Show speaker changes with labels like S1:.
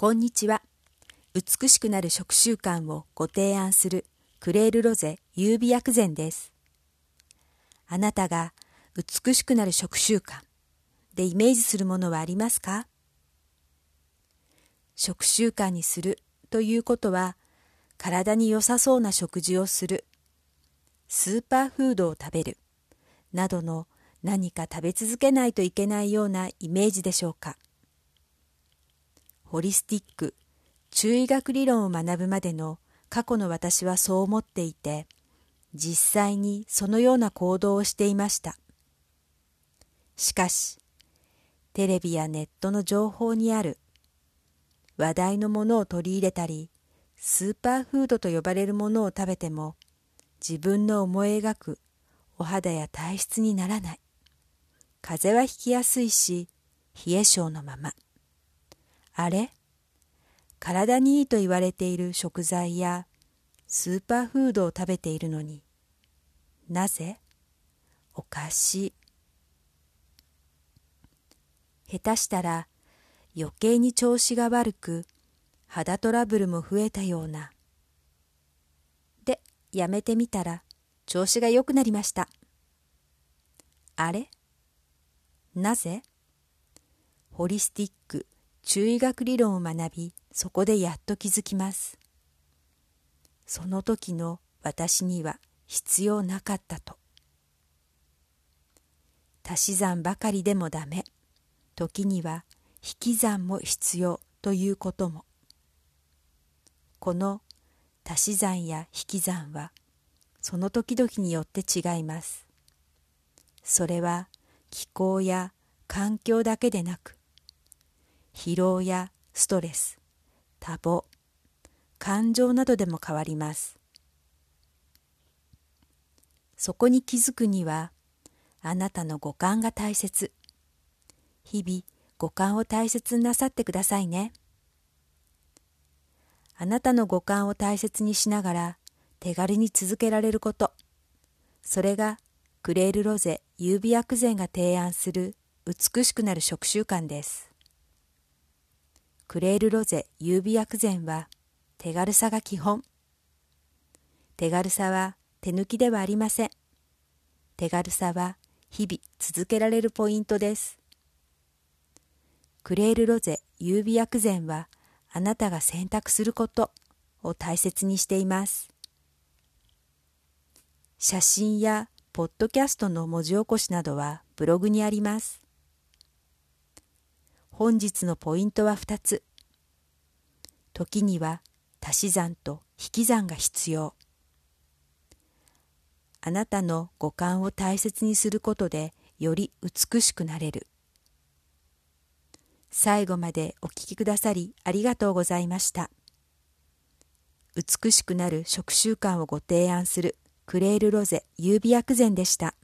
S1: こんにちは。美しくなる食習慣をご提案するクレールロゼ優美薬膳です。あなたが美しくなる食習慣でイメージするものはありますか？食習慣にするということは体に良さそうな食事をする、スーパーフードを食べる、などの何か食べ続けないといけないようなイメージでしょうか？ホリスティック、中医学理論を学ぶまでの過去の私はそう思っていて、実際にそのような行動をしていました。しかし、テレビやネットの情報にある話題のものを取り入れたり、スーパーフードと呼ばれるものを食べても、自分の思い描くお肌や体質にならない。風邪はひきやすいし、冷え性のまま。あれ？体にいいと言われている食材やスーパーフードを食べているのに。なぜ？おかしい。下手したら余計に調子が悪く肌トラブルも増えたような。でやめてみたら調子が良くなりました。あれ？なぜ？ホリスティック。中医学理論を学び、そこでやっと気づきます。その時の私には必要なかったと。足し算ばかりでもダメ。時には引き算も必要ということも。この足し算や引き算はその時々によって違います。それは気候や環境だけでなく疲労やストレス、多忙、感情などでも変わります。そこに気づくには、あなたの五感が大切。日々五感を大切になさってくださいね。あなたの五感を大切にしながら手軽に続けられること。それがクレールロゼ優美薬膳が提案する美しくなる食習慣です。クレールロゼ優美薬膳は手軽さが基本。手軽さは手抜きではありません。手軽さは日々続けられるポイントです。クレールロゼ優美薬膳はあなたが選択することを大切にしています。写真やポッドキャストの文字起こしなどはブログにあります。本日のポイントは2つ。時には足し算と引き算が必要。あなたの五感を大切にすることでより美しくなれる。最後までお聴きくださりありがとうございました。美しくなる食習慣をご提案するクレールロゼ優美薬膳でした。